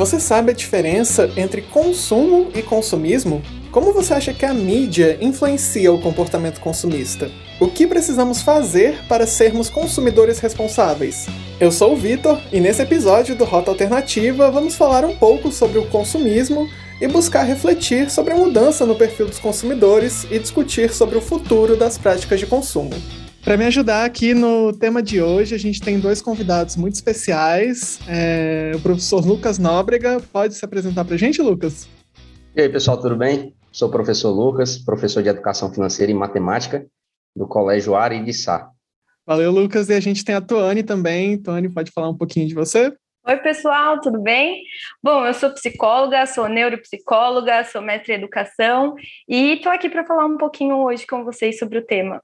Você sabe a diferença entre consumo e consumismo? Como você acha que a mídia influencia o comportamento consumista? O que precisamos fazer para sermos consumidores responsáveis? Eu sou o Vitor e nesse episódio do Rota Alternativa vamos falar um pouco sobre o consumismo e buscar refletir sobre a mudança no perfil dos consumidores e discutir sobre o futuro das práticas de consumo. Para me ajudar aqui no tema de hoje, a gente tem dois convidados muito especiais. É, o professor Lucas Nóbrega. Pode se apresentar para a gente, Lucas? E aí, pessoal, tudo bem? Sou o professor Lucas, professor de Educação Financeira e Matemática do Colégio Ari de Sá. Valeu, Lucas. E a gente tem a Tuane também. Tuane, pode falar um pouquinho de você? Oi, pessoal, tudo bem? Bom, eu sou psicóloga, sou neuropsicóloga, sou mestre em educação e estou aqui para falar um pouquinho hoje com vocês sobre o tema.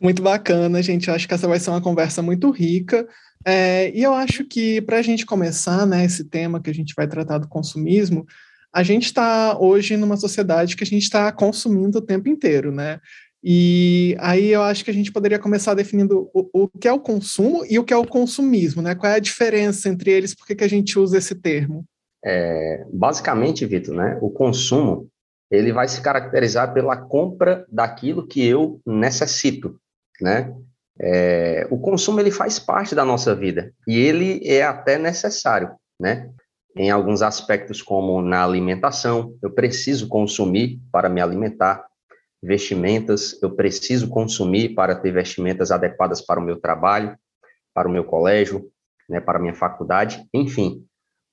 Muito bacana, gente. Eu acho que essa vai ser uma conversa muito rica. É, e eu acho que para a gente começar, né, esse tema que a gente vai tratar do consumismo, a gente está hoje numa sociedade que a gente está consumindo o tempo inteiro, né? E aí eu acho que a gente poderia começar definindo o, o que é o consumo e o que é o consumismo, né? Qual é a diferença entre eles? Por que, que a gente usa esse termo? É, basicamente, Vitor, né? O consumo ele vai se caracterizar pela compra daquilo que eu necessito né? É, o consumo ele faz parte da nossa vida e ele é até necessário, né? Em alguns aspectos, como na alimentação, eu preciso consumir para me alimentar. Vestimentas, eu preciso consumir para ter vestimentas adequadas para o meu trabalho, para o meu colégio, né, para a minha faculdade, enfim.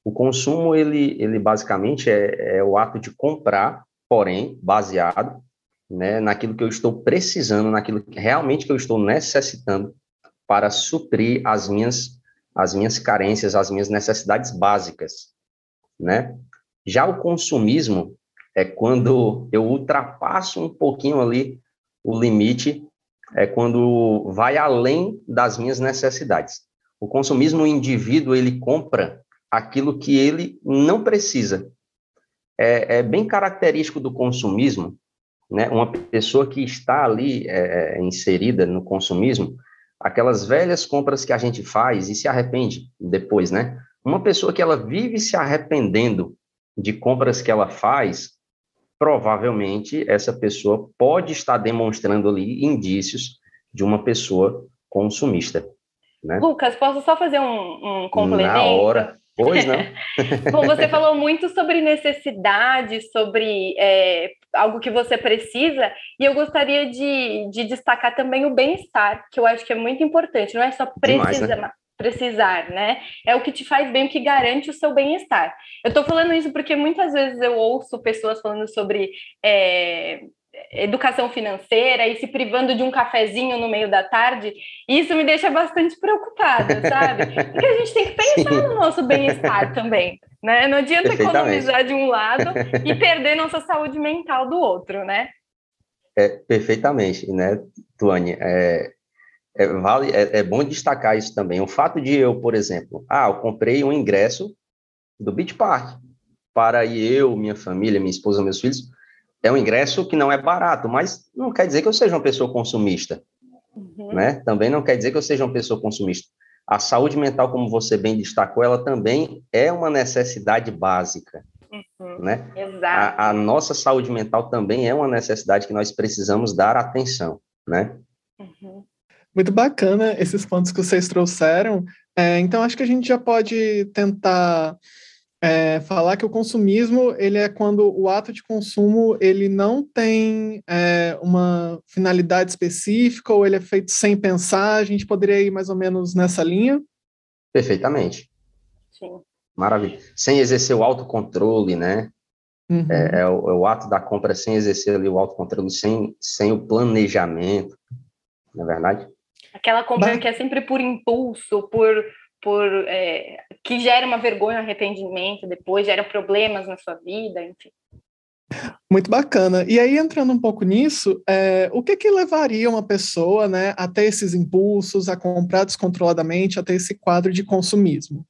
O consumo, ele, ele basicamente é, é o ato de comprar, porém, baseado né, naquilo que eu estou precisando, naquilo que realmente que eu estou necessitando para suprir as minhas as minhas carências, as minhas necessidades básicas, né? Já o consumismo é quando eu ultrapasso um pouquinho ali o limite, é quando vai além das minhas necessidades. O consumismo, o indivíduo, ele compra aquilo que ele não precisa. É, é bem característico do consumismo né, uma pessoa que está ali é, é, inserida no consumismo, aquelas velhas compras que a gente faz e se arrepende depois, né? Uma pessoa que ela vive se arrependendo de compras que ela faz, provavelmente essa pessoa pode estar demonstrando ali indícios de uma pessoa consumista. Né? Lucas, posso só fazer um, um complemento? Na hora. Pois não. Bom, você falou muito sobre necessidade, sobre é, algo que você precisa, e eu gostaria de, de destacar também o bem-estar, que eu acho que é muito importante, não é só precisa, Demais, né? precisar, né? É o que te faz bem, o que garante o seu bem-estar. Eu estou falando isso porque muitas vezes eu ouço pessoas falando sobre é, educação financeira e se privando de um cafezinho no meio da tarde, isso me deixa bastante preocupada, sabe? Porque a gente tem que pensar Sim. no nosso bem-estar também, né? Não adianta economizar de um lado e perder nossa saúde mental do outro, né? É, perfeitamente, né, Tuane? É, é, vale, é, é bom destacar isso também. O fato de eu, por exemplo, ah, eu comprei um ingresso do Beach Park para eu, minha família, minha esposa, meus filhos, é um ingresso que não é barato, mas não quer dizer que eu seja uma pessoa consumista, uhum. né? Também não quer dizer que eu seja uma pessoa consumista. A saúde mental, como você bem destacou, ela também é uma necessidade básica, uhum. né? Exato. A, a, nossa saúde mental também é uma necessidade que nós precisamos dar atenção, né? Uhum. Muito bacana esses pontos que vocês trouxeram. É, então, acho que a gente já pode tentar é, falar que o consumismo ele é quando o ato de consumo ele não tem é, uma finalidade específica ou ele é feito sem pensar. A gente poderia ir mais ou menos nessa linha? Perfeitamente. Sim. Maravilha. Sem exercer o autocontrole, né? Uhum. É, é, o, é, o, ato da compra sem exercer ali o autocontrole, sem, sem o planejamento, não é verdade? Aquela compra Mas... que é sempre por impulso, por por é, que gera uma vergonha, um arrependimento depois, gera problemas na sua vida, enfim. Muito bacana. E aí, entrando um pouco nisso, é, o que que levaria uma pessoa né, a ter esses impulsos, a comprar descontroladamente, a ter esse quadro de consumismo?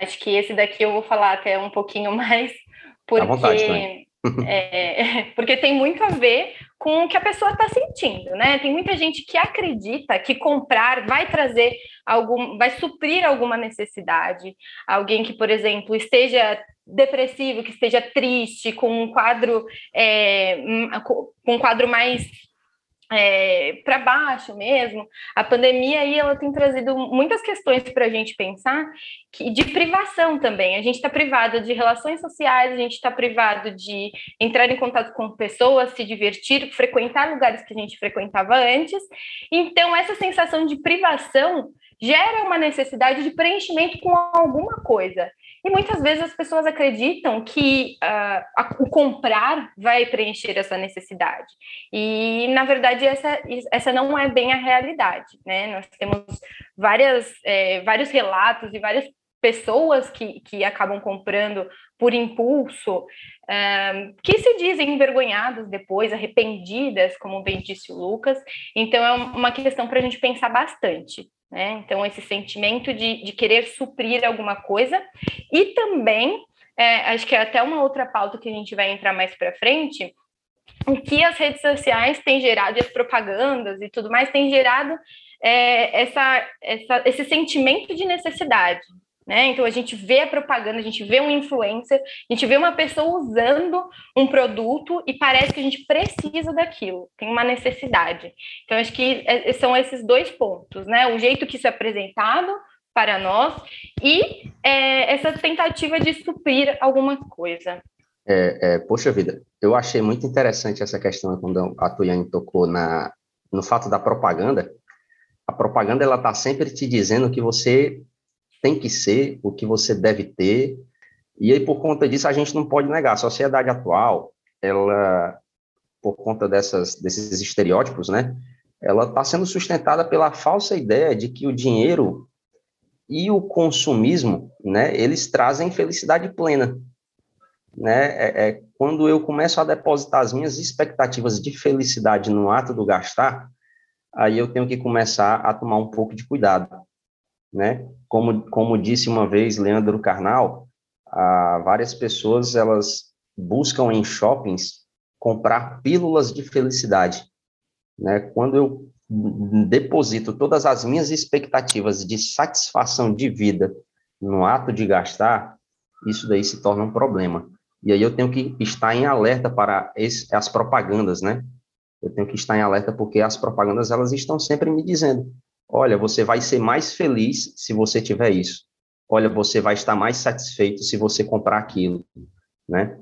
Acho que esse daqui eu vou falar até um pouquinho mais, porque, vontade, é, porque tem muito a ver com o que a pessoa está sentindo, né? Tem muita gente que acredita que comprar vai trazer algum, vai suprir alguma necessidade. Alguém que, por exemplo, esteja depressivo, que esteja triste, com um quadro, é, com um quadro mais é, para baixo mesmo, a pandemia aí ela tem trazido muitas questões para a gente pensar que, de privação também. A gente está privado de relações sociais, a gente está privado de entrar em contato com pessoas, se divertir, frequentar lugares que a gente frequentava antes. Então, essa sensação de privação gera uma necessidade de preenchimento com alguma coisa. E muitas vezes as pessoas acreditam que uh, a, o comprar vai preencher essa necessidade. E, na verdade, essa, essa não é bem a realidade. Né? Nós temos várias, é, vários relatos e várias pessoas que, que acabam comprando por impulso, um, que se dizem envergonhadas depois, arrependidas, como bem disse o Lucas. Então, é uma questão para a gente pensar bastante. Né? Então, esse sentimento de, de querer suprir alguma coisa, e também, é, acho que é até uma outra pauta que a gente vai entrar mais para frente, o que as redes sociais têm gerado, e as propagandas e tudo mais, têm gerado é, essa, essa, esse sentimento de necessidade. Né? Então a gente vê a propaganda, a gente vê um influencer, a gente vê uma pessoa usando um produto e parece que a gente precisa daquilo, tem uma necessidade. Então acho que é, são esses dois pontos, né? O jeito que isso é apresentado para nós e é, essa tentativa de suprir alguma coisa. É, é, poxa vida, eu achei muito interessante essa questão quando a Tuiane tocou na, no fato da propaganda. A propaganda ela está sempre te dizendo que você tem que ser, o que você deve ter. E aí, por conta disso, a gente não pode negar. A sociedade atual, ela, por conta dessas, desses estereótipos, né, ela está sendo sustentada pela falsa ideia de que o dinheiro e o consumismo, né, eles trazem felicidade plena. Né? É, é, quando eu começo a depositar as minhas expectativas de felicidade no ato do gastar, aí eu tenho que começar a tomar um pouco de cuidado né? Como, como disse uma vez Leandro Carnal, ah, várias pessoas elas buscam em shoppings comprar pílulas de felicidade, né? Quando eu deposito todas as minhas expectativas de satisfação de vida no ato de gastar, isso daí se torna um problema. E aí eu tenho que estar em alerta para esse, as propagandas, né? Eu tenho que estar em alerta porque as propagandas elas estão sempre me dizendo Olha, você vai ser mais feliz se você tiver isso. Olha, você vai estar mais satisfeito se você comprar aquilo, né?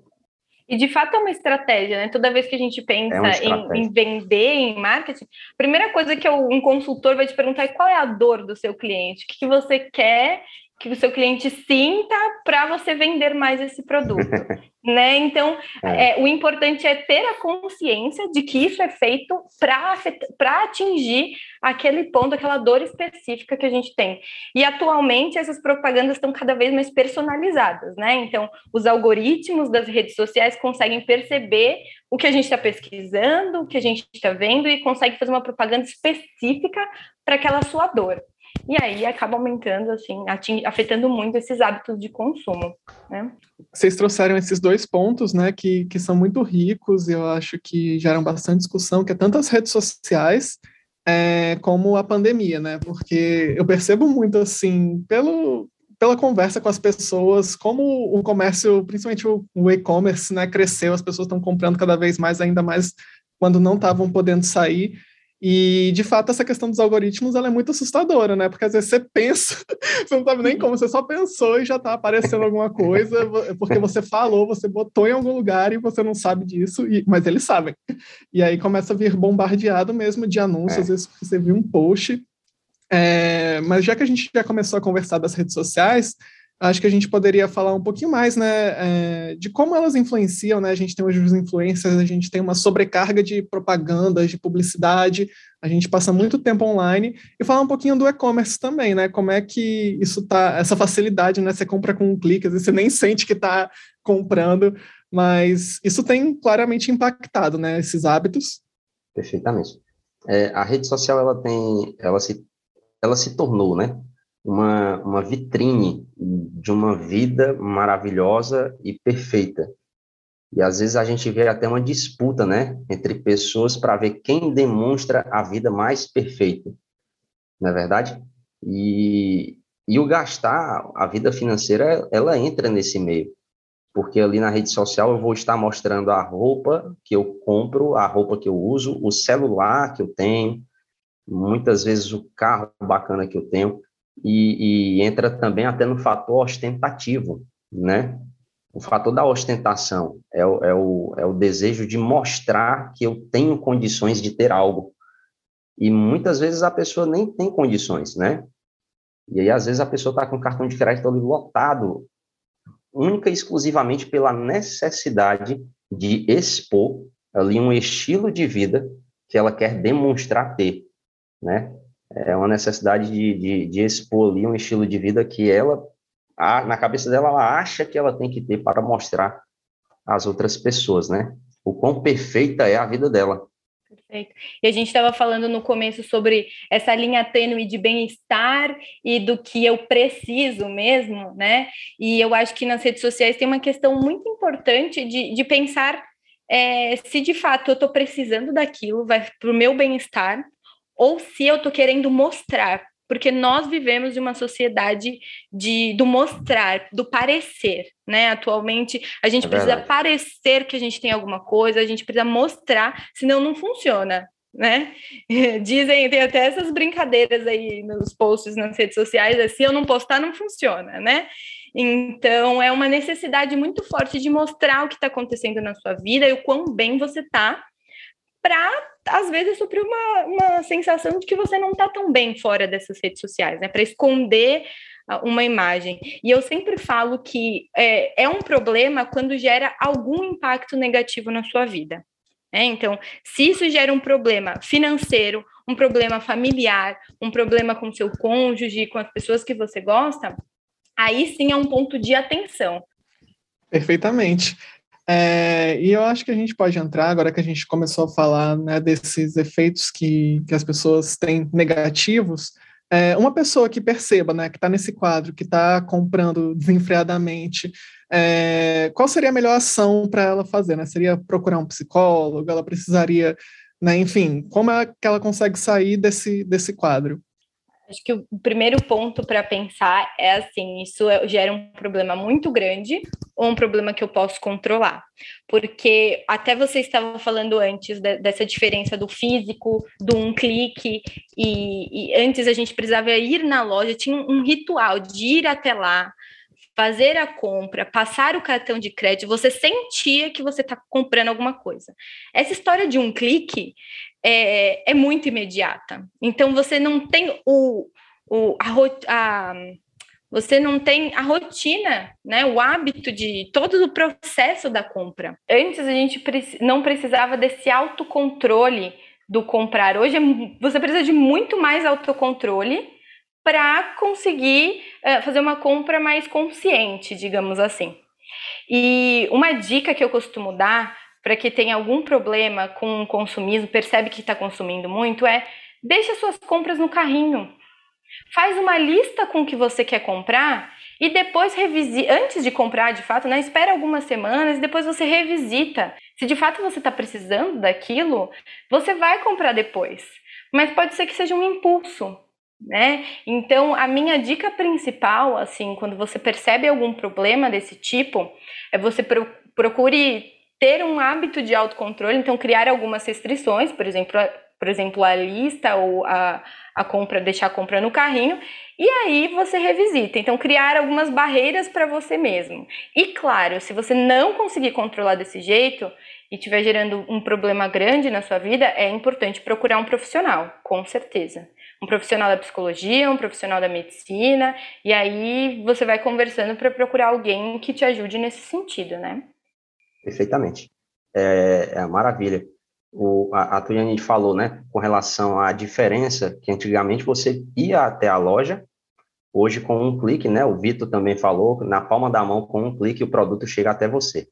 E de fato é uma estratégia, né? Toda vez que a gente pensa é em, em, vender, em marketing, a primeira coisa que um consultor vai te perguntar é qual é a dor do seu cliente, o que, que você quer que o seu cliente sinta para você vender mais esse produto, né? Então, é. É, o importante é ter a consciência de que isso é feito para atingir aquele ponto, aquela dor específica que a gente tem. E atualmente essas propagandas estão cada vez mais personalizadas, né? Então, os algoritmos das redes sociais conseguem perceber o que a gente está pesquisando, o que a gente está vendo e consegue fazer uma propaganda específica para aquela sua dor e aí acaba aumentando, assim, afetando muito esses hábitos de consumo, né? Vocês trouxeram esses dois pontos, né, que, que são muito ricos e eu acho que geram bastante discussão, que é tanto as redes sociais é, como a pandemia, né, porque eu percebo muito, assim, pelo, pela conversa com as pessoas, como o comércio, principalmente o, e-commerce, né, cresceu, as pessoas estão comprando cada vez mais, ainda mais quando não estavam podendo sair, e, de fato, essa questão dos algoritmos ela é muito assustadora, né? Porque às vezes você pensa, você não sabe nem como, você só pensou e já está aparecendo alguma coisa, porque você falou, você botou em algum lugar e você não sabe disso, e, mas eles sabem. E aí começa a vir bombardeado mesmo de anúncios, é. às vezes você viu um post. É, mas já que a gente já começou a conversar das redes sociais, acho que a gente poderia falar um pouquinho mais, né, é, de como elas influenciam, né, a gente tem hoje os influencers, a gente tem uma sobrecarga de propagandas, de publicidade, a gente passa muito tempo online, e falar um pouquinho do e-commerce também, né, como é que isso tá, essa facilidade, né, você compra com um clique, você nem sente que está comprando, mas isso tem claramente impactado, né, esses hábitos. Perfeitamente. É, a rede social, ela tem, ela se, ela se tornou, né, uma, uma vitrine de uma vida maravilhosa e perfeita. E às vezes a gente vê até uma disputa, né, entre pessoas para ver quem demonstra a vida mais perfeita. Não é verdade? E, e o gastar, a vida financeira, ela entra nesse meio. porque ali na rede social eu vou estar mostrando a roupa que eu compro, a roupa que eu uso, o celular que eu tenho, muitas vezes o carro bacana que eu tenho, e, e entra também até no fator ostentativo, né? O fator da ostentação é o, é, o, é o desejo de mostrar que eu tenho condições de ter algo. E muitas vezes a pessoa nem tem condições, né? E aí, às vezes, a pessoa está com o cartão de crédito ali lotado, única e exclusivamente pela necessidade de expor ali um estilo de vida que ela quer demonstrar ter, né? É uma necessidade de, de, de expor ali um estilo de vida que ela, na cabeça dela, ela acha que ela tem que ter para mostrar às outras pessoas, né? O quão perfeita é a vida dela. Perfeito. E a gente estava falando no começo sobre essa linha tênue de bem-estar e do que eu preciso mesmo, né? E eu acho que nas redes sociais tem uma questão muito importante de, de pensar é, se de fato eu estou precisando daquilo, vai para o meu bem-estar, ou se eu estou querendo mostrar porque nós vivemos de uma sociedade de, do mostrar, do parecer, né? Atualmente, a gente é precisa parecer que a gente tem alguma coisa, a gente precisa mostrar, senão não funciona, né? Dizem, tem até essas brincadeiras aí nos posts nas redes sociais, assim, se eu não postar, não funciona, né? Então, é uma necessidade muito forte de mostrar o que está acontecendo na sua vida e o quão bem você está para, às vezes, suprir uma, uma sensação de que você não está tão bem fora dessas redes sociais, né? Para esconder uma imagem. E eu sempre falo que é, é um problema quando gera algum impacto negativo na sua vida. Né? Então, se isso gera um problema financeiro, um problema familiar, um problema com seu cônjuge, com as pessoas que você gosta, aí sim é um ponto de atenção. Perfeitamente. É, e eu acho que a gente pode entrar, agora que a gente começou a falar né, desses efeitos que, que as pessoas têm negativos, é, uma pessoa que perceba, né, que está nesse quadro, que está comprando desenfreadamente, é, qual seria a melhor ação para ela fazer? Né? Seria procurar um psicólogo? Ela precisaria, né, enfim, como é que ela consegue sair desse, desse quadro? Acho que o primeiro ponto para pensar é assim: isso é, gera um problema muito grande ou um problema que eu posso controlar? Porque até você estava falando antes de, dessa diferença do físico, do um clique, e, e, antes a gente precisava ir na loja, tinha um, um ritual de ir até lá, fazer a compra, passar o cartão de crédito, você sentia que você está comprando alguma coisa. Essa história de um clique é, é muito imediata. Então você não tem o, o a, a, você não tem a rotina, né, o hábito de todo o processo da compra. Antes a gente não precisava desse autocontrole do comprar. Hoje é você precisa de muito mais autocontrole para conseguir uh, fazer uma compra mais consciente, digamos assim. E uma dica que eu costumo dar para que tem algum problema com o consumismo, percebe que está consumindo muito, é deixa suas compras no carrinho. Faz uma lista com o que você quer comprar e depois revisita, antes de comprar de fato, né, espera algumas semanas e depois você revisita. Se de fato você está precisando daquilo, você vai comprar depois. Mas pode ser que seja um impulso, né? Então, a minha dica principal, assim, quando você percebe algum problema desse tipo, é você procure ter um hábito de autocontrole, então criar algumas restrições, por exemplo, por exemplo, a lista ou a, a compra, deixar a compra no carrinho, e aí você revisita. Então, criar algumas barreiras para você mesmo. E claro, se você não conseguir controlar desse jeito e estiver gerando um problema grande na sua vida, é importante procurar um profissional, com certeza. Um profissional da psicologia, um profissional da medicina, e aí você vai conversando para procurar alguém que te ajude nesse sentido, né? Perfeitamente. É, é maravilha. O, a, a Tuiane falou, né, com relação à diferença que antigamente você ia até a loja, hoje com um clique, né, o Vitor também falou, na palma da mão, com um clique, o produto chega até você.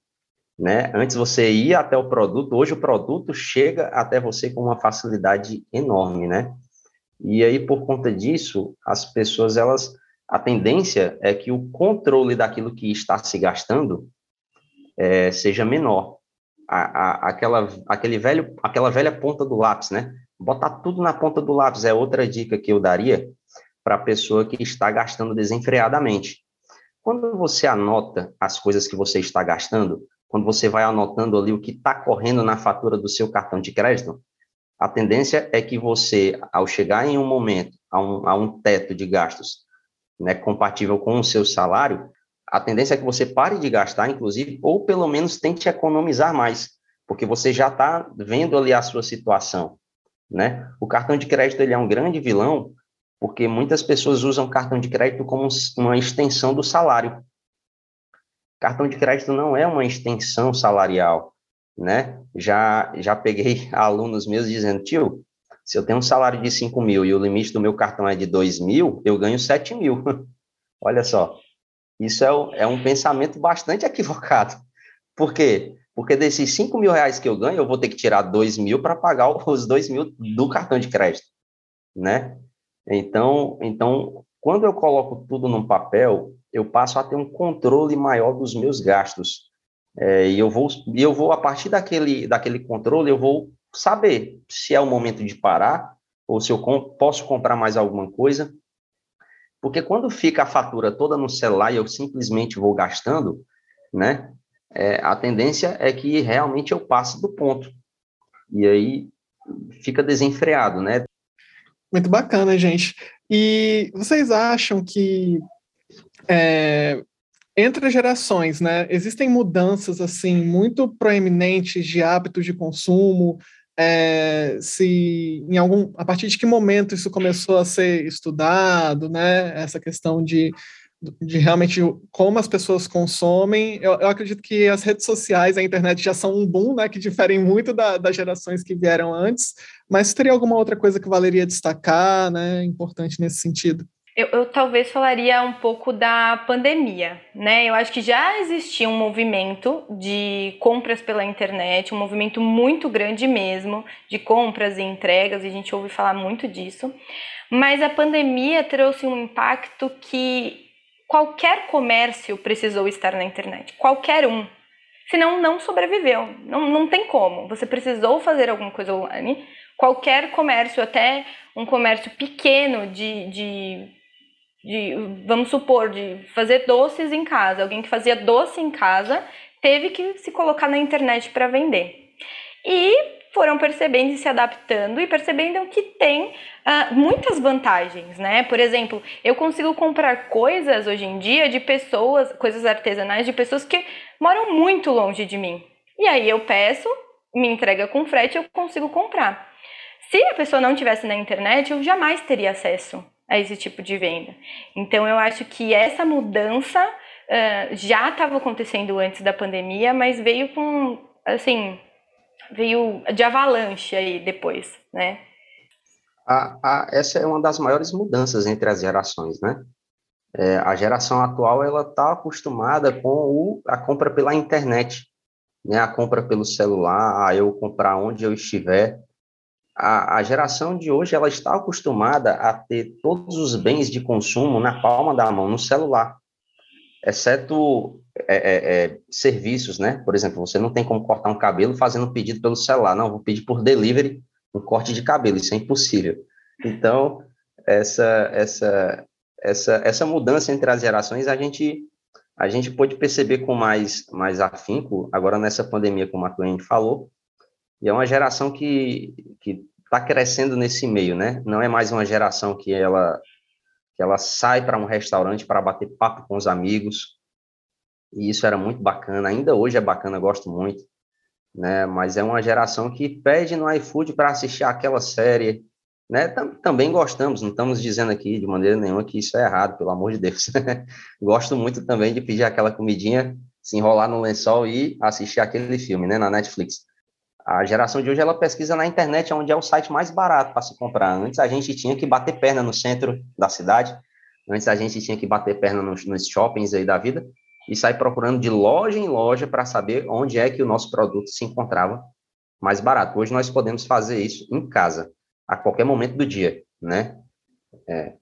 Né? Antes você ia até o produto, hoje o produto chega até você com uma facilidade enorme, né? E aí, por conta disso, as pessoas, elas, a tendência é que o controle daquilo que está se gastando é, seja menor. A, a, aquela, aquele velho, aquela velha ponta do lápis, né? Botar tudo na ponta do lápis é outra dica que eu daria para a pessoa que está gastando desenfreadamente. Quando você anota as coisas que você está gastando, quando você vai anotando ali o que está correndo na fatura do seu cartão de crédito, a tendência é que você, ao chegar em um momento a um, a um teto de gastos né, compatível com o seu salário, a tendência é que você pare de gastar, inclusive, ou pelo menos tente economizar mais, porque você já está vendo ali a sua situação. Né? O cartão de crédito ele é um grande vilão, porque muitas pessoas usam cartão de crédito como uma extensão do salário. Cartão de crédito não é uma extensão salarial, né? Já, já peguei alunos meus dizendo, tio, se eu tenho um salário de 5 mil e o limite do meu cartão é de 2 mil, eu ganho 7 mil. Olha só, isso é, é, um pensamento bastante equivocado. Por quê? Porque desses 5 mil reais que eu ganho, eu vou ter que tirar 2 mil para pagar os 2 mil do cartão de crédito, né? Então, então, quando eu coloco tudo num papel, eu passo a ter um controle maior dos meus gastos. É, e eu vou, eu vou, a partir daquele, daquele controle, eu vou saber se é o momento de parar ou se eu posso comprar mais alguma coisa. Porque quando fica a fatura toda no celular e eu simplesmente vou gastando, né, é, a tendência é que realmente eu passe do ponto. E aí fica desenfreado, né? Muito bacana, gente. E vocês acham que é, entre gerações, né, existem mudanças assim muito proeminentes de hábitos de consumo? É, se em algum a partir de que momento isso começou a ser estudado, né? Essa questão de de realmente como as pessoas consomem. Eu, eu, acredito que as redes sociais, a internet já são um boom, né, que diferem muito da, das gerações que vieram antes, mas teria alguma outra coisa que valeria destacar, né, importante nesse sentido? Eu, eu, talvez falaria um pouco da pandemia, né? Eu acho que já existia um movimento de compras pela internet, um movimento muito grande mesmo, de compras e entregas, e a gente ouve falar muito disso. Mas a pandemia trouxe um impacto que qualquer comércio precisou estar na internet, qualquer um. Senão não sobreviveu, não, não tem como. Você precisou fazer alguma coisa online. Qualquer comércio, até um comércio pequeno de, de, de, vamos supor, de fazer doces em casa. Alguém que fazia doce em casa teve que se colocar na internet para vender. E foram percebendo e se adaptando e percebendo que tem uh, muitas vantagens, né? Por exemplo, eu consigo comprar coisas hoje em dia de pessoas, coisas artesanais de pessoas que moram muito longe de mim. E aí eu peço, me entrega com frete, eu consigo comprar. Se a pessoa não tivesse na internet, eu jamais teria acesso a esse tipo de venda. Então eu acho que essa mudança uh, já estava acontecendo antes da pandemia, mas veio com assim veio de avalanche aí depois, né? A, a, essa é uma das maiores mudanças entre as gerações, né? É, a geração atual ela está acostumada com o, a compra pela internet, né? A compra pelo celular, a eu comprar onde eu estiver. A, a geração de hoje ela está acostumada a ter todos os bens de consumo na palma da mão, no celular, exceto é, é, é, serviços, né? Por exemplo, você não tem como cortar um cabelo fazendo pedido pelo celular. Não, vou pedir por delivery um corte de cabelo, isso é impossível. Então, essa, essa, essa, essa mudança entre as gerações, a gente, a gente pode perceber com mais, mais afinco, agora nessa pandemia, como a cliente falou, e é uma geração que está crescendo nesse meio, né? Não é mais uma geração que ela, que ela sai para um restaurante para bater papo com os amigos, e isso era muito bacana, ainda hoje é bacana, gosto muito, né? Mas é uma geração que pede no iFood para assistir aquela série, né? Também gostamos, não estamos dizendo aqui de maneira nenhuma que isso é errado, pelo amor de Deus. Gosto muito também de pedir aquela comidinha, se enrolar no lençol e assistir aquele filme, né, na Netflix. A geração de hoje ela pesquisa na internet onde é o site mais barato para se comprar. Antes a gente tinha que bater perna no centro da cidade, antes a gente tinha que bater perna nos, nos shoppings aí da vida e sair procurando de loja em loja para saber onde é que o nosso produto se encontrava mais barato. Hoje nós podemos fazer isso em casa, a qualquer momento do dia, né? É.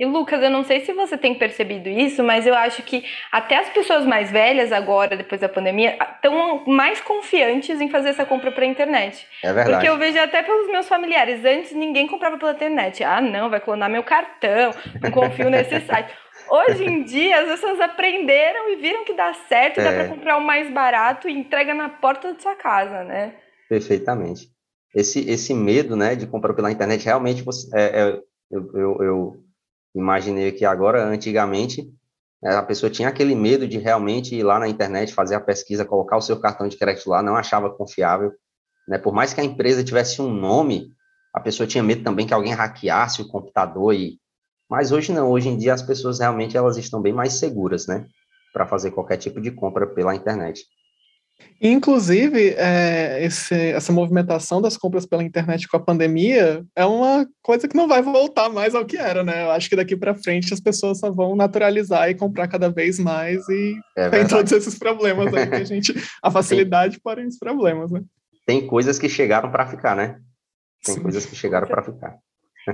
E Lucas, eu não sei se você tem percebido isso, mas eu acho que até as pessoas mais velhas agora, depois da pandemia, estão mais confiantes em fazer essa compra pela internet. É verdade. Porque eu vejo até pelos meus familiares, antes ninguém comprava pela internet. Ah, não, vai clonar meu cartão, não confio nesse site. Hoje em dia, as pessoas aprenderam e viram que dá certo, é. dá para comprar o mais barato e entrega na porta da sua casa, né? Perfeitamente. Esse, esse medo, né, de comprar pela internet, realmente, você, é, é, eu, eu, eu imaginei que agora, antigamente, é, a pessoa tinha aquele medo de realmente ir lá na internet, fazer a pesquisa, colocar o seu cartão de crédito lá, não achava confiável. Né? Por mais que a empresa tivesse um nome, a pessoa tinha medo também que alguém hackeasse o computador. E... Mas hoje não, hoje em dia as pessoas realmente elas estão bem mais seguras, né? Para fazer qualquer tipo de compra pela internet. Inclusive, é, esse, essa movimentação das compras pela internet com a pandemia é uma coisa que não vai voltar mais ao que era, né? Eu acho que daqui para frente as pessoas só vão naturalizar e comprar cada vez mais e é tem todos esses problemas aí que a gente. A facilidade tem, porém os problemas, né? Tem coisas que chegaram para ficar, né? Tem Sim. coisas que chegaram para ficar.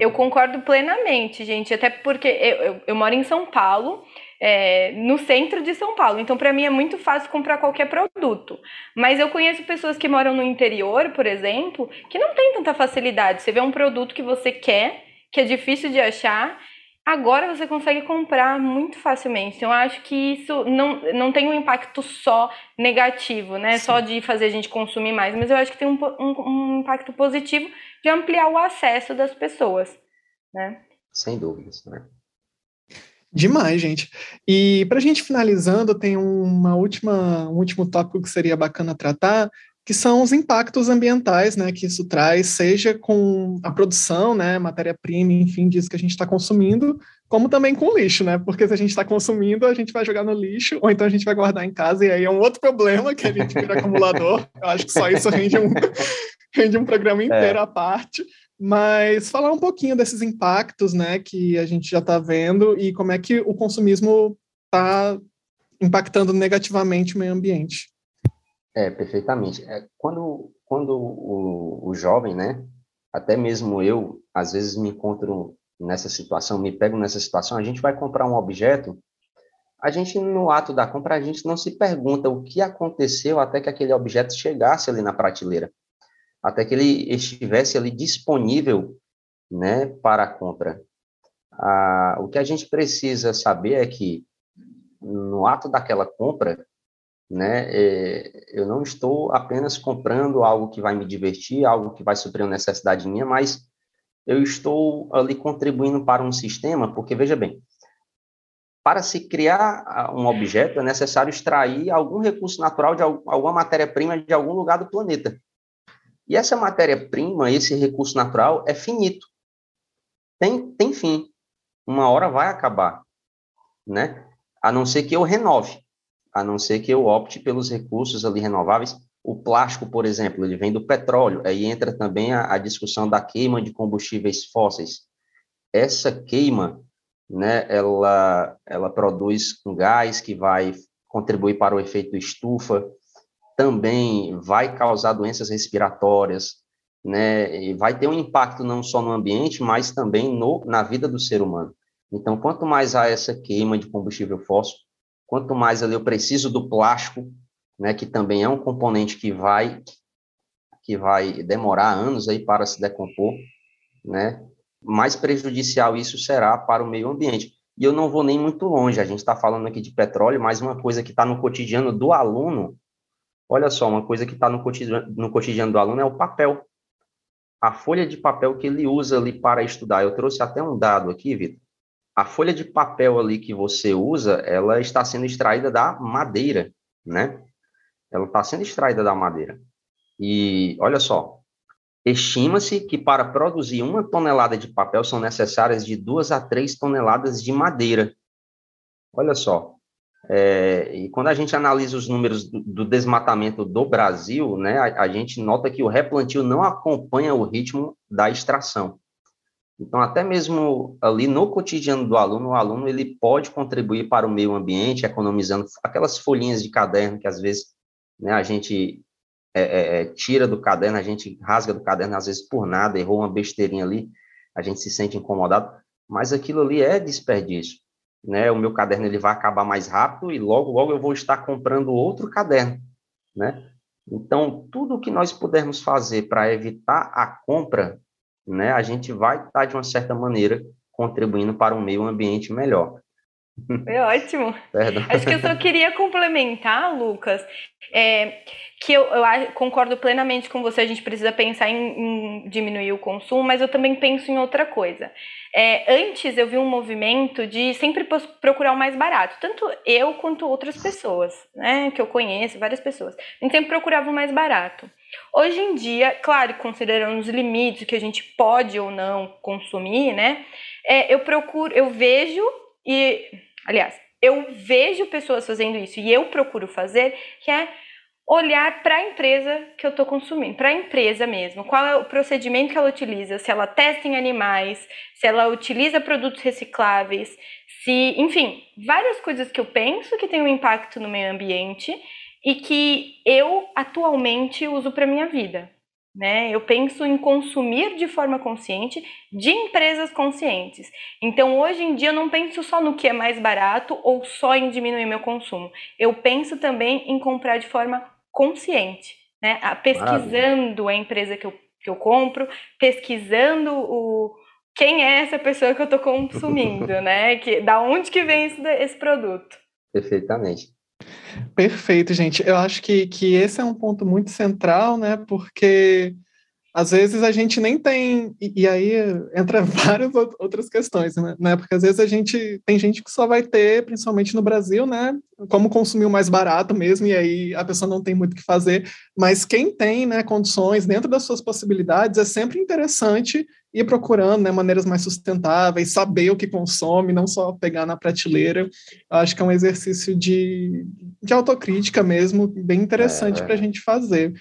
Eu concordo plenamente, gente, até porque eu, eu, eu moro em São Paulo é, no centro de São Paulo. Então, para mim é muito fácil comprar qualquer produto. Mas eu conheço pessoas que moram no interior, por exemplo, que não tem tanta facilidade. Você vê um produto que você quer, que é difícil de achar, agora você consegue comprar muito facilmente. Então, eu acho que isso não, não tem um impacto só negativo, né? Sim. Só de fazer a gente consumir mais, mas eu acho que tem um, um, um impacto positivo de ampliar o acesso das pessoas, né? Sem dúvidas, né? Demais, gente. E para a gente finalizando, tem uma última, um último tópico que seria bacana tratar, que são os impactos ambientais, né, que isso traz, seja com a produção, né, matéria-prima, enfim, disso que a gente está consumindo, como também com o lixo, né, porque se a gente está consumindo, a gente vai jogar no lixo, ou então a gente vai guardar em casa, e aí é um outro problema, que a gente vira acumulador. Eu acho que só isso rende um, rende um programa é. inteiro à parte. Mas falar um pouquinho desses impactos, né, que a gente já está vendo e como é que o consumismo está impactando negativamente o meio ambiente. É, perfeitamente. É, quando quando o, o jovem, né, até mesmo eu, às vezes me encontro nessa situação, me pego nessa situação, a gente vai comprar um objeto, a gente, no ato da compra, a gente não se pergunta o que aconteceu até que aquele objeto chegasse ali na prateleira até que ele estivesse ali disponível né, para a compra. Ah, o que a gente precisa saber é que, no ato daquela compra, né, é, eu não estou apenas comprando algo que vai me divertir, algo que vai suprir uma necessidade minha, mas eu estou ali contribuindo para um sistema, porque, veja bem, para se criar um objeto é necessário extrair algum recurso natural de alguma matéria-prima de algum lugar do planeta. E essa matéria-prima, esse recurso natural, é finito. Tem, tem fim. Uma hora vai acabar, né? A não ser que eu renove, a não ser que eu opte pelos recursos ali renováveis. O plástico, por exemplo, ele vem do petróleo. Aí entra também a, a discussão da queima de combustíveis fósseis. Essa queima, né, ela, ela produz um gás que vai contribuir para o efeito estufa, também vai causar doenças respiratórias, né? E vai ter um impacto não só no ambiente, mas também no, na vida do ser humano. Então, quanto mais há essa queima de combustível fóssil, quanto mais ali eu preciso do plástico, né, que também é um componente que vai que vai demorar anos aí para se decompor, né? Mais prejudicial isso será para o meio ambiente. E eu não vou nem muito longe. A gente está falando aqui de petróleo, mas uma coisa que está no cotidiano do aluno Olha só, uma coisa que está no cotidiano, no cotidiano do aluno é o papel. A folha de papel que ele usa ali para estudar. Eu trouxe até um dado aqui, Vitor. A folha de papel ali que você usa, ela está sendo extraída da madeira, né? Ela está sendo extraída da madeira. E olha só, estima-se que para produzir uma tonelada de papel são necessárias de duas a três toneladas de madeira. Olha só, é, e quando a gente analisa os números do, desmatamento do Brasil, né, a, a, gente nota que o replantio não acompanha o ritmo da extração. Então, até mesmo ali no cotidiano do aluno, o aluno ele pode contribuir para o meio ambiente, economizando aquelas folhinhas de caderno que às vezes né, a gente é, é, é tira do caderno, a gente rasga do caderno, às vezes por nada, errou uma besteirinha ali, a gente se sente incomodado, mas aquilo ali é desperdício né? O meu caderno ele vai acabar mais rápido e logo logo eu vou estar comprando outro caderno, né? Então, tudo que nós pudermos fazer para evitar a compra, né, a gente vai estar de uma certa maneira contribuindo para um meio ambiente melhor. Foi ótimo. Perdão. Acho que eu só queria complementar, Lucas, é, que eu, eu, concordo plenamente com você, a gente precisa pensar em, em, diminuir o consumo, mas eu também penso em outra coisa. É, antes eu vi um movimento de sempre procurar o mais barato, tanto eu quanto outras pessoas, né, que eu conheço, várias pessoas. A gente sempre procurava o mais barato. Hoje em dia, claro, considerando os limites que a gente pode ou não consumir, né, é, eu procuro, eu vejo e, aliás, eu vejo pessoas fazendo isso e eu procuro fazer, que é olhar para a empresa que eu estou consumindo, para a empresa mesmo. Qual é o procedimento que ela utiliza? Se ela testa em animais, se ela utiliza produtos recicláveis, se, enfim, várias coisas que eu penso que tem um impacto no meio ambiente e que eu atualmente uso para minha vida. Né? Eu penso em consumir de forma consciente de empresas conscientes. Então, hoje em dia, eu não penso só no que é mais barato ou só em diminuir meu consumo. Eu penso também em comprar de forma consciente, né? pesquisando Maravilha. a empresa que eu, que eu compro, pesquisando o, quem é essa pessoa que eu estou consumindo, né? Que, da onde que vem esse, esse produto. Perfeitamente. Perfeito, gente. Eu acho que, que esse é um ponto muito central, né? Porque às vezes a gente nem tem, e, e aí entra várias outras questões, né? né? Porque às vezes a gente tem gente que só vai ter, principalmente no Brasil, né? Como consumir o mais barato mesmo, e aí a pessoa não tem muito o que fazer. Mas quem tem né, condições dentro das suas possibilidades, é sempre interessante ir procurando né, maneiras mais sustentáveis, saber o que consome, não só pegar na prateleira. Eu acho que é um exercício de, de autocrítica mesmo, bem interessante é. para a gente fazer.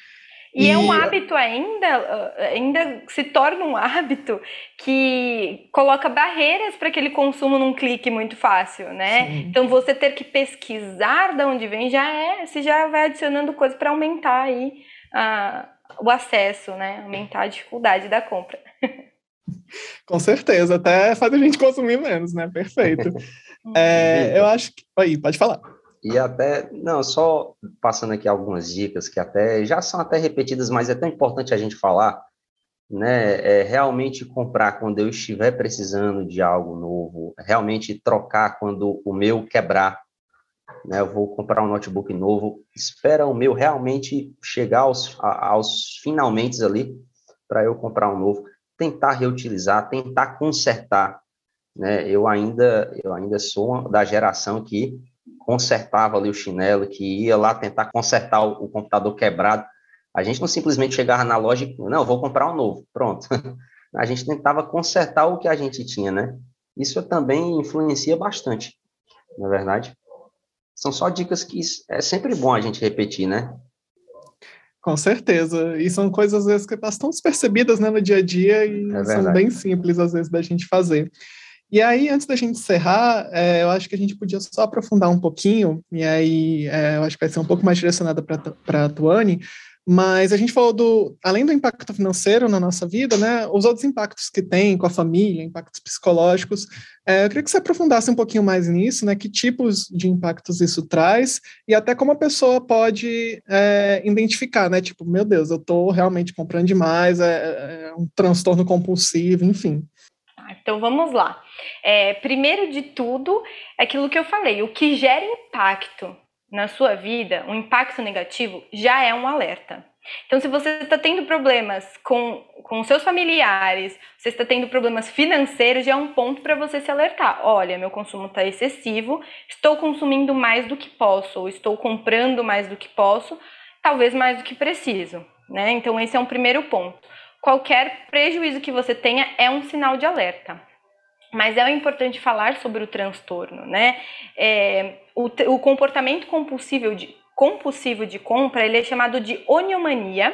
E, e, é um hábito ainda, ainda se torna um hábito que coloca barreiras para aquele consumo num clique muito fácil, né? Sim. Então você ter que pesquisar de onde vem já é, você já vai adicionando coisas para aumentar aí a, o acesso, né? Aumentar a dificuldade da compra. Com certeza, até faz a gente consumir menos, né? Perfeito. é, eu acho que. Aí, pode falar. E até, não, só passando aqui algumas dicas que até já são até repetidas, mas é tão importante a gente falar, né? É realmente comprar quando eu estiver precisando de algo novo, realmente trocar quando o meu quebrar, né? Eu vou comprar um notebook novo, espera o meu realmente chegar aos, aos finalmente ali para eu comprar um novo, tentar reutilizar, tentar consertar, né? Eu ainda, eu ainda sou da geração que consertava ali o chinelo, que ia lá tentar consertar o, o computador quebrado. A gente não simplesmente chegava na loja e, não, vou comprar um novo, pronto. A gente tentava consertar o que a gente tinha, né? Isso também influencia bastante, na é verdade. São só dicas que é sempre bom a gente repetir, né? Com certeza. E são coisas, às vezes, que estão despercebidas né, no dia a dia e é são bem simples, às vezes, da gente fazer. E aí, antes da gente encerrar, é, eu acho que a gente podia só aprofundar um pouquinho, e aí é, eu acho que vai ser um pouco mais direcionada para a Tuane, mas a gente falou do, além do impacto financeiro na nossa vida, né, os outros impactos que tem com a família, impactos psicológicos. É, eu queria que você aprofundasse um pouquinho mais nisso, né, que tipos de impactos isso traz e até como a pessoa pode é, identificar, né, tipo, meu Deus, eu estou realmente comprando demais, é, é um transtorno compulsivo, enfim. Então vamos lá. É, primeiro de tudo, é aquilo que eu falei, o que gera impacto na sua vida, um impacto negativo, já é um alerta. Então, se você está tendo problemas com, com seus familiares, você está tendo problemas financeiros, já é um ponto para você se alertar. Olha, meu consumo está excessivo, estou consumindo mais do que posso, ou estou comprando mais do que posso, talvez mais do que preciso. Né? Então, esse é um primeiro ponto. Qualquer prejuízo que você tenha é um sinal de alerta. Mas é importante falar sobre o transtorno, né? É, o, o, comportamento compulsivo de, compulsivo de compra ele é chamado de oniomania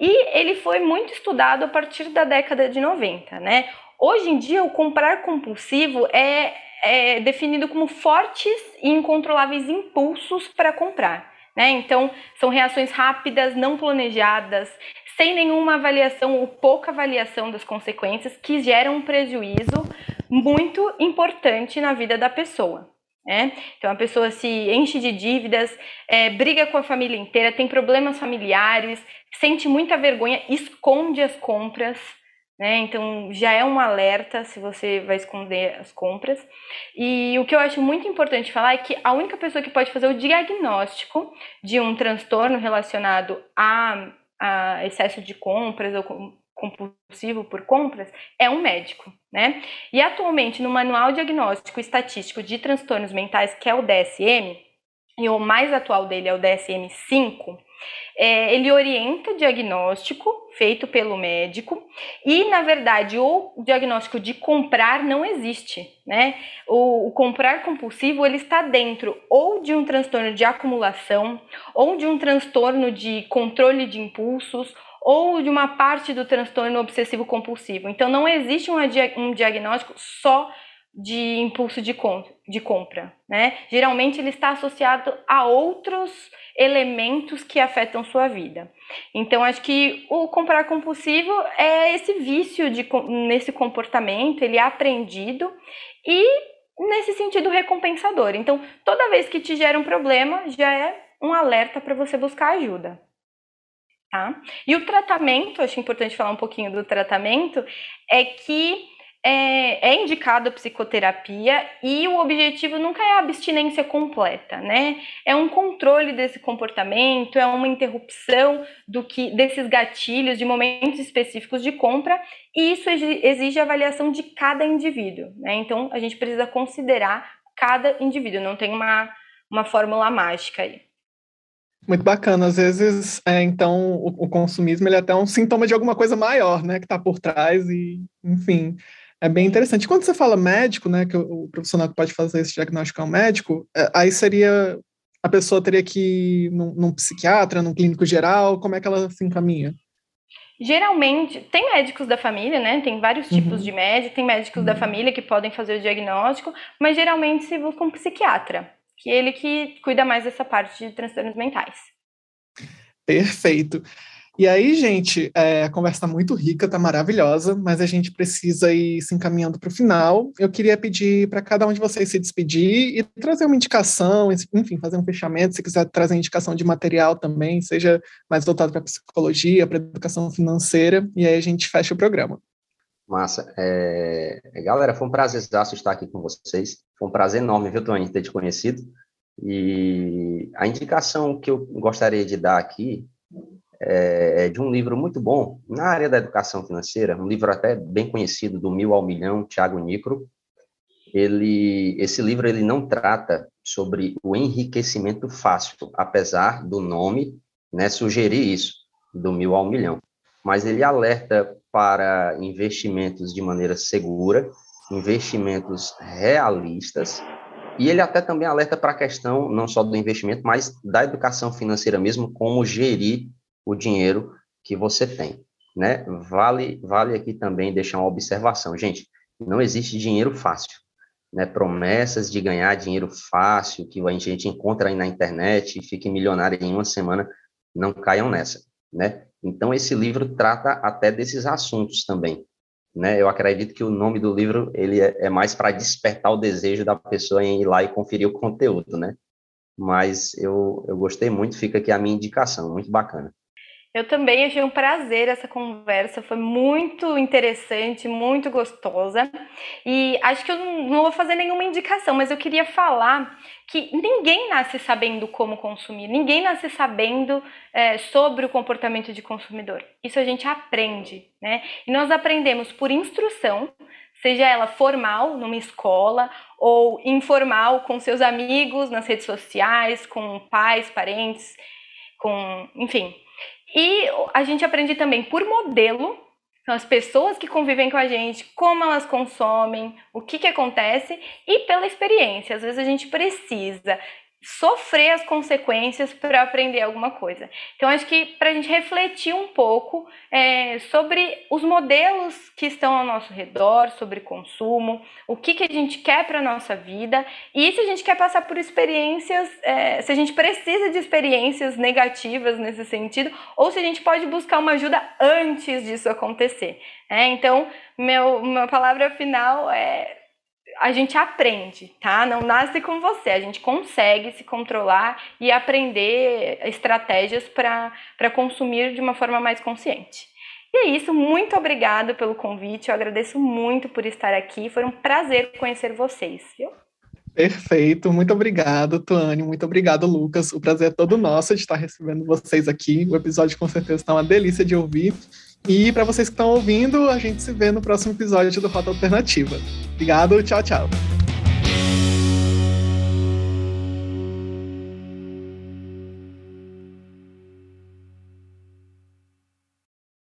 e ele foi muito estudado a partir da década de 90, né? Hoje em dia, o comprar compulsivo é, é definido como fortes e incontroláveis impulsos para comprar. Né? Então, são reações rápidas, não planejadas, sem nenhuma avaliação ou pouca avaliação das consequências, que geram um prejuízo muito importante na vida da pessoa. Né? Então a pessoa se enche de dívidas, é, briga com a família inteira, tem problemas familiares, sente muita vergonha, esconde as compras, Né? Então já é um alerta se você vai esconder as compras. E o que eu acho muito importante falar é que a única pessoa que pode fazer o diagnóstico de um transtorno relacionado a, a excesso de compras ou compulsivo por compras é um médico, né? E atualmente no Manual Diagnóstico Estatístico de Transtornos Mentais, que é o DSM, e o mais atual dele é o DSM-5, é, ele orienta diagnóstico feito pelo médico e, na verdade, o diagnóstico de comprar não existe, né? O, o, comprar compulsivo ele está dentro ou de um transtorno de acumulação, ou de um transtorno de controle de impulsos, ou de uma parte do transtorno obsessivo compulsivo. Então, não existe um, um diagnóstico só de impulso de, com, de compra, né? Geralmente ele está associado a outros elementos que afetam sua vida. Então, acho que o comprar compulsivo é esse vício de, nesse comportamento, ele é aprendido e nesse sentido recompensador. Então, toda vez que te gera um problema, já é um alerta para você buscar ajuda. Tá? E o tratamento, acho importante falar um pouquinho do tratamento, é que é, é indicado psicoterapia e o objetivo nunca é a abstinência completa, né? É um controle desse comportamento, é uma interrupção do que desses gatilhos de momentos específicos de compra e isso exige avaliação de cada indivíduo, né? Então a gente precisa considerar cada indivíduo, não tem uma, uma fórmula mágica aí. Muito bacana. Às vezes, é, então, o, o, consumismo ele é até um sintoma de alguma coisa maior, né, que está por trás e, enfim, é bem interessante. Quando você fala médico, né, que o, profissional que pode fazer esse diagnóstico é um médico, é, aí seria a pessoa teria que ir num, num, psiquiatra, num clínico geral, como é que ela se encaminha? Geralmente, tem médicos da família, né? Tem vários tipos uhum. de médico, tem médicos uhum. da família que podem fazer o diagnóstico, mas geralmente se busca um psiquiatra, que é ele que cuida mais dessa parte de transtornos mentais. Perfeito. E aí, gente, é, a conversa está muito rica, está maravilhosa, mas a gente precisa ir se encaminhando para o final. Eu queria pedir para cada um de vocês se despedir e trazer uma indicação, enfim, fazer um fechamento. Se quiser trazer indicação de material também, seja mais voltado para psicologia, para educação financeira, e aí a gente fecha o programa. Massa. É... Galera, foi um prazer estar aqui com vocês. Foi um prazer enorme, viu, Tony, ter te conhecido. E a indicação que eu gostaria de dar aqui é, de um livro muito bom na área da educação financeira, um livro até bem conhecido, do Mil ao Milhão, Tiago Nicro. Ele, esse livro ele não trata sobre o enriquecimento fácil, apesar do nome né, sugerir isso, do mil ao milhão. Mas ele alerta para investimentos de maneira segura, investimentos realistas, e ele até também alerta para a questão não só do investimento, mas da educação financeira mesmo, como gerir o dinheiro que você tem, né? Vale, vale aqui também deixar uma observação, gente, não existe dinheiro fácil, né? Promessas de ganhar dinheiro fácil que a gente encontra aí na internet e fique milionário em uma semana, não caiam nessa, né? Então esse livro trata até desses assuntos também, né? Eu acredito que o nome do livro ele é, é mais para despertar o desejo da pessoa em ir lá e conferir o conteúdo, né? Mas eu, eu gostei muito, fica aqui a minha indicação, muito bacana. Eu também achei um prazer essa conversa, foi muito interessante, muito gostosa. E acho que eu não vou fazer nenhuma indicação, mas eu queria falar que ninguém nasce sabendo como consumir, ninguém nasce sabendo é, sobre o comportamento de consumidor. Isso a gente aprende, né? E nós aprendemos por instrução, seja ela formal, numa escola, ou informal, com seus amigos, nas redes sociais, com pais, parentes, com, enfim, e a gente aprende também por modelo, as pessoas que convivem com a gente, como elas consomem, o que, que acontece, e pela experiência. Às vezes a gente precisa sofrer as consequências para aprender alguma coisa. Então, acho que para a gente refletir um pouco é, sobre os modelos que estão ao nosso redor, sobre consumo, o que, que a gente quer para a nossa vida e se a gente quer passar por experiências, é, se a gente precisa de experiências negativas nesse sentido, ou se a gente pode buscar uma ajuda antes disso acontecer. É, então, meu, minha palavra final é a gente aprende, tá? Não nasce com você, a gente consegue se controlar e aprender estratégias para consumir de uma forma mais consciente. E é isso, muito obrigado pelo convite, eu agradeço muito por estar aqui, foi um prazer conhecer vocês. Viu? Perfeito, muito obrigado, Tuane, muito obrigado, Lucas. O prazer é todo nosso de estar recebendo vocês aqui. O episódio com certeza está uma delícia de ouvir. E para vocês que estão ouvindo, a gente se vê no próximo episódio do Rota Alternativa. Obrigado, tchau, tchau.